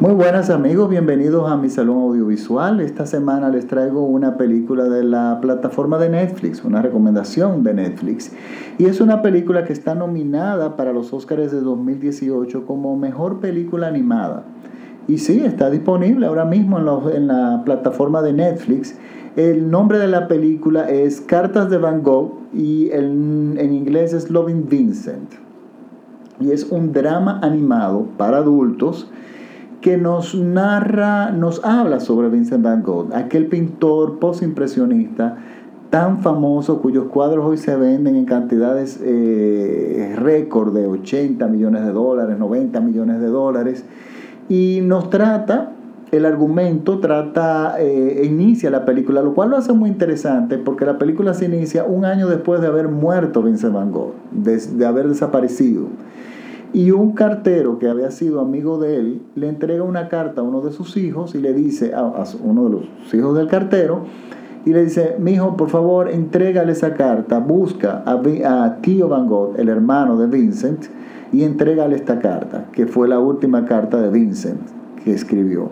Muy buenas amigos, bienvenidos a mi salón audiovisual. Esta semana les traigo una película de la plataforma de Netflix, una recomendación de Netflix. Y es una película que está nominada para los Oscars de 2018 como mejor película animada. Y sí, está disponible ahora mismo en, la plataforma de Netflix. El nombre de la película es Cartas de Van Gogh y en inglés es Loving Vincent. Y es un drama animado para adultos que nos narra, nos habla sobre Vincent Van Gogh, aquel pintor postimpresionista tan famoso cuyos cuadros hoy se venden en cantidades eh, récord de 80 millones de dólares, 90 millones de dólares, y nos trata, el argumento trata, e inicia la película, lo cual lo hace muy interesante porque la película se inicia un año después de haber muerto Vincent Van Gogh, de haber desaparecido. Y un cartero que había sido amigo de él le entrega una carta a uno de sus hijos y le dice, a, uno de los hijos del cartero, y le dice, mi hijo, por favor, entrégale esa carta, busca a, tío Van Gogh, el hermano de Vincent, y entrégale esta carta, que fue la última carta de Vincent que escribió.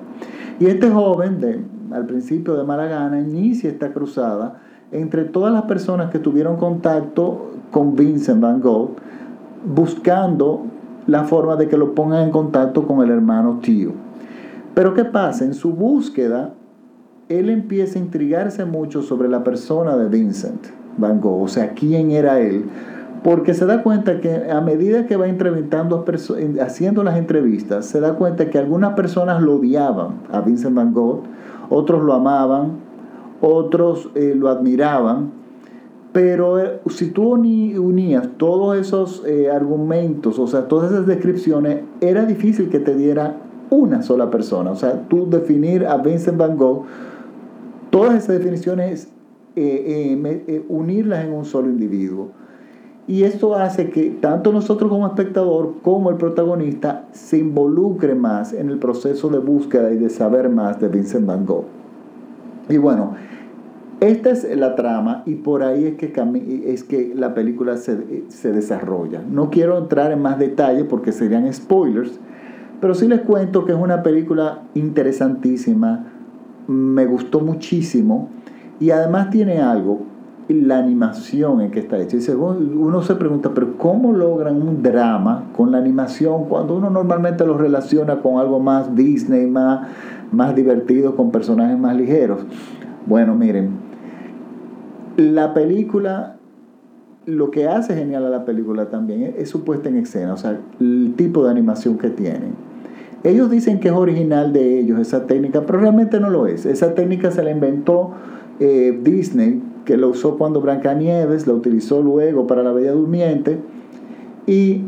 Y este joven, de, al principio de Maragana, inicia esta cruzada entre todas las personas que tuvieron contacto con Vincent Van Gogh, buscando la forma de que lo pongan en contacto con el hermano tío. Pero ¿qué pasa? En su búsqueda, él empieza a intrigarse mucho sobre la persona de Vincent Van Gogh, o sea, quién era él, porque se da cuenta que a medida que va entrevistando, haciendo las entrevistas, se da cuenta que algunas personas lo odiaban a Vincent Van Gogh, otros lo amaban, otros eh, lo admiraban, pero eh, si tú unías todos esos eh, argumentos, o sea, todas esas descripciones, era difícil que te diera una sola persona. O sea, tú definir a Vincent Van Gogh, todas esas definiciones, eh, unirlas en un solo individuo. Y esto hace que tanto nosotros como espectador como el protagonista se involucre más en el proceso de búsqueda y de saber más de Vincent Van Gogh. Y bueno, esta es la trama y por ahí es que, es que la película se, se, desarrolla. No quiero entrar en más detalle porque serían spoilers, pero sí les cuento que es una película interesantísima, me gustó muchísimo y además tiene algo, la animación en que está hecha. uno se pregunta, pero ¿cómo logran un drama con la animación cuando uno normalmente lo relaciona con algo más Disney, más, más divertido, con personajes más ligeros? Bueno, miren, la película, lo que hace genial a la película también es, su puesta en escena, o sea, el tipo de animación que tienen. Ellos dicen que es original de ellos esa técnica, pero realmente no lo es. Esa técnica se la inventó eh, Disney, que la usó cuando Nieves, la utilizó luego para La Bella Durmiente, y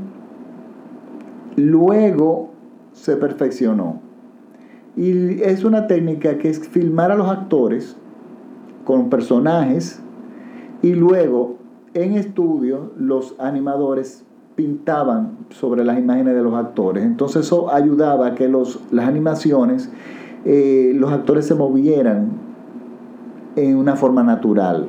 luego se perfeccionó. Y es una técnica que es filmar a los actores con personajes y luego, en estudio, los animadores pintaban sobre las imágenes de los actores. Entonces eso ayudaba a que los, las animaciones, eh, los actores se movieran en una forma natural.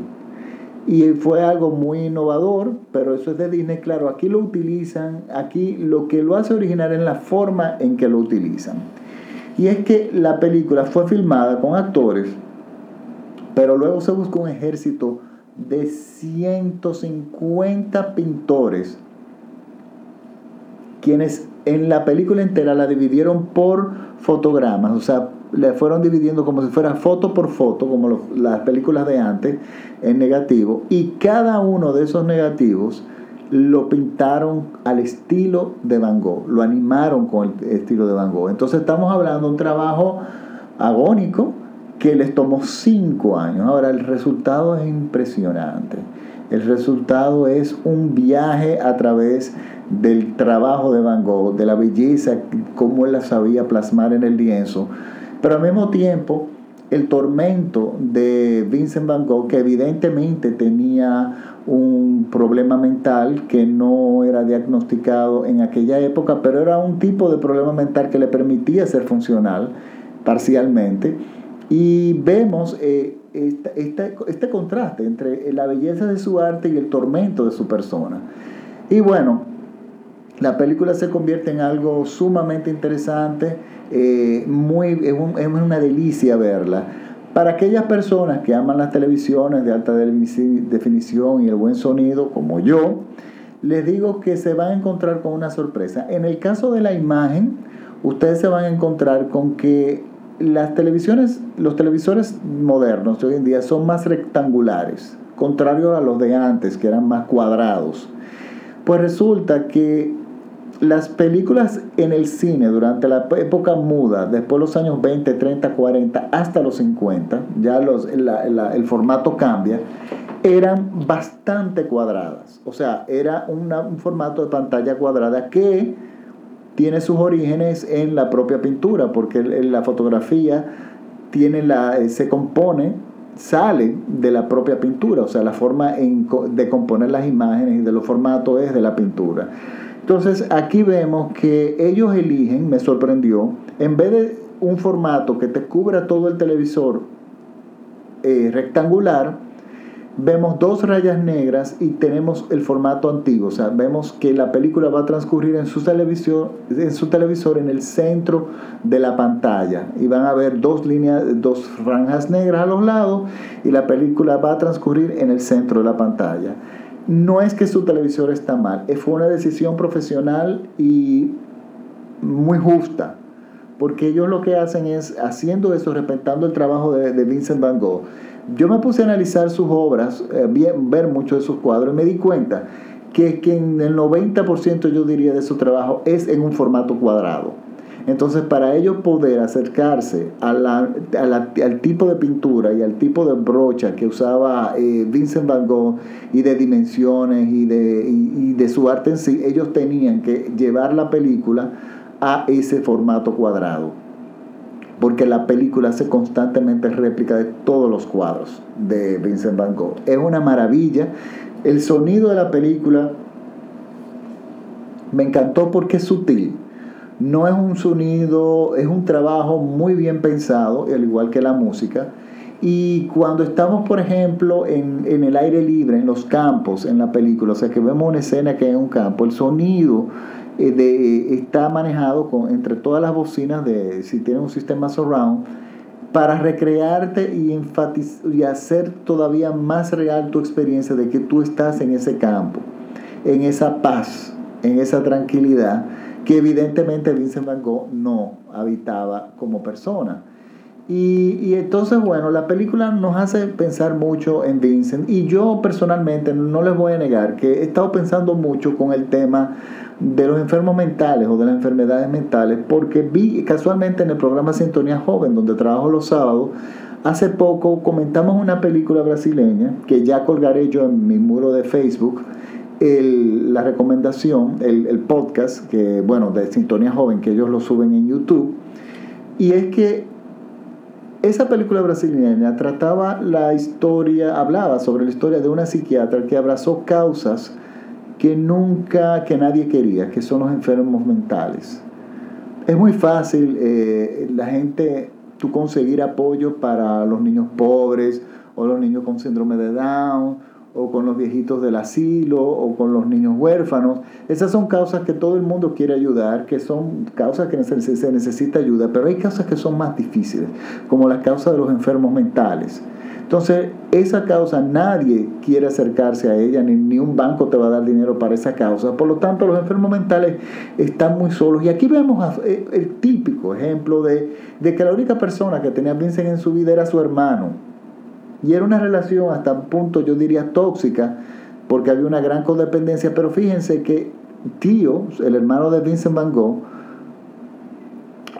Y fue algo muy innovador, pero eso es de Disney, claro, aquí lo utilizan, aquí lo que lo hace original es la forma en que lo utilizan. Y es que la película fue filmada con actores, pero luego se buscó un ejército de 150 pintores, quienes en la película entera la dividieron por fotogramas, o sea, le fueron dividiendo como si fuera foto por foto, como las películas de antes, en negativo, y cada uno de esos negativos lo pintaron al estilo de Van Gogh, lo animaron con el estilo de Van Gogh. Entonces estamos hablando de un trabajo agónico, que les tomó cinco años. Ahora, el resultado es impresionante. El resultado es un viaje a través del trabajo de Van Gogh, de la belleza, cómo él la sabía plasmar en el lienzo. Pero al mismo tiempo, el tormento de Vincent Van Gogh, que evidentemente tenía un problema mental que no era diagnosticado en aquella época, pero era un tipo de problema mental que le permitía ser funcional parcialmente y vemos eh, este contraste entre la belleza de su arte y el tormento de su persona. Y bueno, la película se convierte en algo sumamente interesante, eh, muy, es, es, una delicia verla. Para aquellas personas que aman las televisiones de alta definición y el buen sonido, como yo, les digo que se van a encontrar con una sorpresa. En el caso de la imagen, ustedes se van a encontrar con que las televisiones, los televisores modernos de hoy en día son más rectangulares, contrario a los de antes, que eran más cuadrados. Pues resulta que las películas en el cine durante la época muda, después de los años 20, 30, 40, hasta los 50, ya los, el formato cambia, eran bastante cuadradas. O sea, era un formato de pantalla cuadrada que tiene sus orígenes en la propia pintura, porque la fotografía tiene la, eh, se compone, sale de la propia pintura, o sea, la forma de componer las imágenes y de los formatos es de la pintura. Entonces aquí vemos que ellos eligen, me sorprendió, en vez de un formato que te cubra todo el televisor eh, rectangular, vemos dos rayas negras y tenemos el formato antiguo. O sea, vemos que la película va a transcurrir en su, televisor, en su televisor en el centro de la pantalla. Y van a ver dos líneas, dos franjas negras a los lados y la película va a transcurrir en el centro de la pantalla. No es que su televisor está mal, fue una decisión profesional y muy justa. Porque ellos lo que hacen es, haciendo eso, respetando el trabajo de, de Vincent Van Gogh, yo me puse a analizar sus obras, eh, ver muchos de sus cuadros y me di cuenta que, en el 90% yo diría de su trabajo es en un formato cuadrado. Entonces, para ellos poder acercarse al tipo de pintura y al tipo de brocha que usaba eh, Vincent Van Gogh y de dimensiones y de su arte en sí, ellos tenían que llevar la película a ese formato cuadrado porque la película hace constantemente réplica de todos los cuadros de Vincent Van Gogh. Es una maravilla. El sonido de la película me encantó porque es sutil. No es un sonido, es un trabajo muy bien pensado, al igual que la música. Y cuando estamos, por ejemplo, en, en, el aire libre, en los campos, en la película, o sea que vemos una escena que en un campo, el sonido eh, de, está manejado con, entre todas las bocinas de si tiene un sistema surround para recrearte y, y hacer todavía más real tu experiencia de que tú estás en ese campo, en esa paz, en esa tranquilidad que evidentemente Vincent Van Gogh no habitaba como persona. Y, entonces, bueno, la película nos hace pensar mucho en Vincent y yo personalmente no les voy a negar que he estado pensando mucho con el tema de los enfermos mentales o de las enfermedades mentales, porque vi casualmente en el programa Sintonía Joven, donde trabajo los sábados, hace poco comentamos una película brasileña que ya colgaré yo en mi muro de Facebook. la recomendación, el, el podcast, que bueno, de Sintonía Joven, que ellos lo suben en YouTube, y es que esa película brasileña trataba la historia, hablaba sobre la historia de una psiquiatra que abrazó causas que nunca, que nadie quería, que son los enfermos mentales. Es muy fácil eh, la gente, tú conseguir apoyo para los niños pobres o los niños con síndrome de Down o con los viejitos del asilo o con los niños huérfanos. Esas son causas que todo el mundo quiere ayudar, que son causas que se necesita ayuda, pero hay causas que son más difíciles, como la causa de los enfermos mentales. Entonces, esa causa nadie quiere acercarse a ella, ni, ni, un banco te va a dar dinero para esa causa. Por lo tanto, los enfermos mentales están muy solos. Y aquí vemos eh, el típico ejemplo de, de que la única persona que tenía Vincent en su vida era su hermano. Y era una relación hasta un punto, yo diría, tóxica, porque había una gran codependencia. Pero fíjense que Tío, el hermano de Vincent Van Gogh,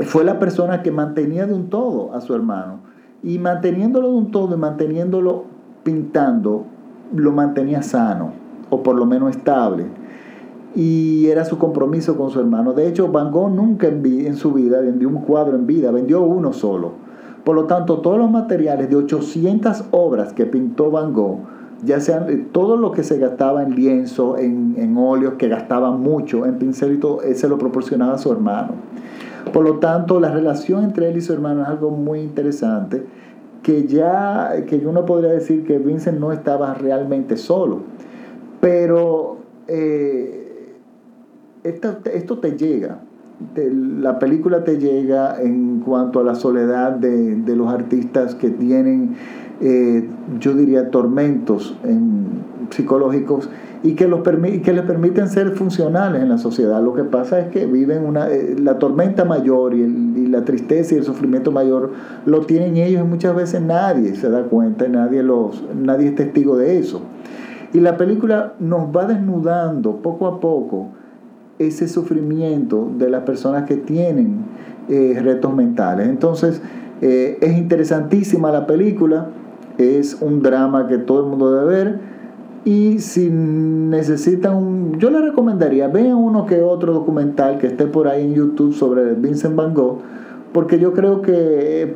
fue la persona que mantenía de un todo a su hermano y manteniéndolo de un todo y manteniéndolo pintando, lo mantenía sano, o por lo menos estable. Y era su compromiso con su hermano. De hecho, Van Gogh nunca en, su vida vendió un cuadro en vida, vendió uno solo. Por lo tanto, todos los materiales de 800 obras que pintó Van Gogh, ya sean eh, todo lo que se gastaba en lienzo, en, en que gastaba mucho, en pincel y todo, se lo proporcionaba a su hermano. Por lo tanto, la relación entre él y su hermano es algo muy interesante, que ya, que uno podría decir que Vincent no estaba realmente solo, pero eh, esto te llega. La película te llega en cuanto a la soledad de, de los artistas que tienen, eh, yo diría, tormentos psicológicos y que, los que les permiten ser funcionales en la sociedad. Lo que pasa es que viven una, eh, la tormenta mayor y, y, la tristeza y el sufrimiento mayor lo tienen ellos y muchas veces nadie se da cuenta, nadie, los, nadie es testigo de eso. Y la película nos va desnudando poco a poco ese sufrimiento de las personas que tienen eh, retos mentales. Entonces, eh, es interesantísima la película, es un drama que todo el mundo debe ver. Y si necesitan. Yo les recomendaría, vean uno que otro documental que esté por ahí en YouTube sobre Vincent Van Gogh, porque yo creo que eh,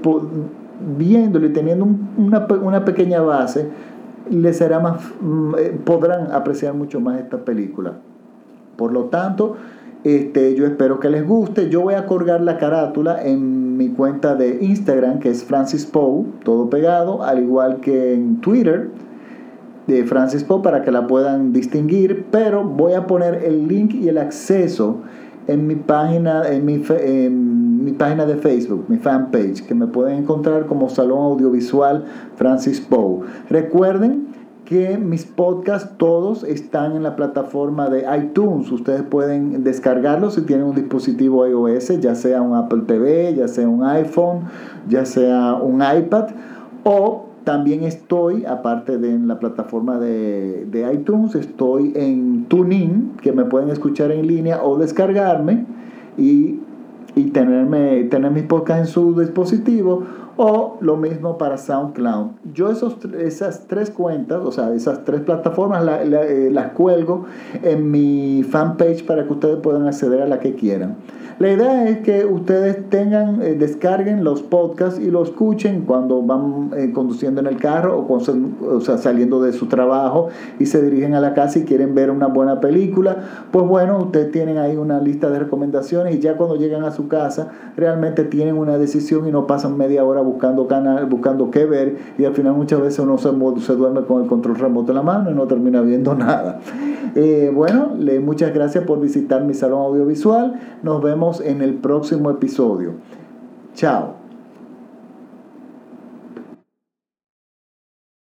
viéndolo y teniendo una, una pequeña base, les será más, mm, podrán apreciar mucho más esta película. Por lo tanto, este, yo espero que les guste. Yo voy a colgar la carátula en mi cuenta de Instagram, que es Francis Poe, todo pegado, al igual que en Twitter de Francis Poe para que la puedan distinguir, pero voy a poner el link y el acceso en mi página, en mi, en mi página de Facebook, mi fanpage, que me pueden encontrar como Salón Audiovisual Francis Poe. Recuerden que mis podcasts todos están en la plataforma de iTunes. Ustedes pueden descargarlos si tienen un dispositivo iOS, ya sea un Apple TV, ya sea un iPhone, ya sea un iPad. O también estoy, aparte de en la plataforma de, de iTunes, estoy en TuneIn, que me pueden escuchar en línea o descargarme y, y tenerme, tener mis podcasts en su dispositivo o lo mismo para SoundCloud. Yo esos, esas tres cuentas, o sea, esas tres plataformas eh, las cuelgo en mi fanpage para que ustedes puedan acceder a la que quieran. La idea es que ustedes tengan, eh, descarguen los podcasts y los escuchen cuando van eh, conduciendo en el carro o, o sea, saliendo de su trabajo y se dirigen a la casa y quieren ver una buena película. Pues bueno, ustedes tienen ahí una lista de recomendaciones y ya cuando llegan a su casa realmente tienen una decisión y no pasan media hora buscando canal, buscando qué ver y al final muchas veces uno se, se duerme con el control remoto en la mano y no termina viendo nada. Eh, bueno, le, muchas gracias por visitar mi salón audiovisual. Nos en el próximo episodio. Chao.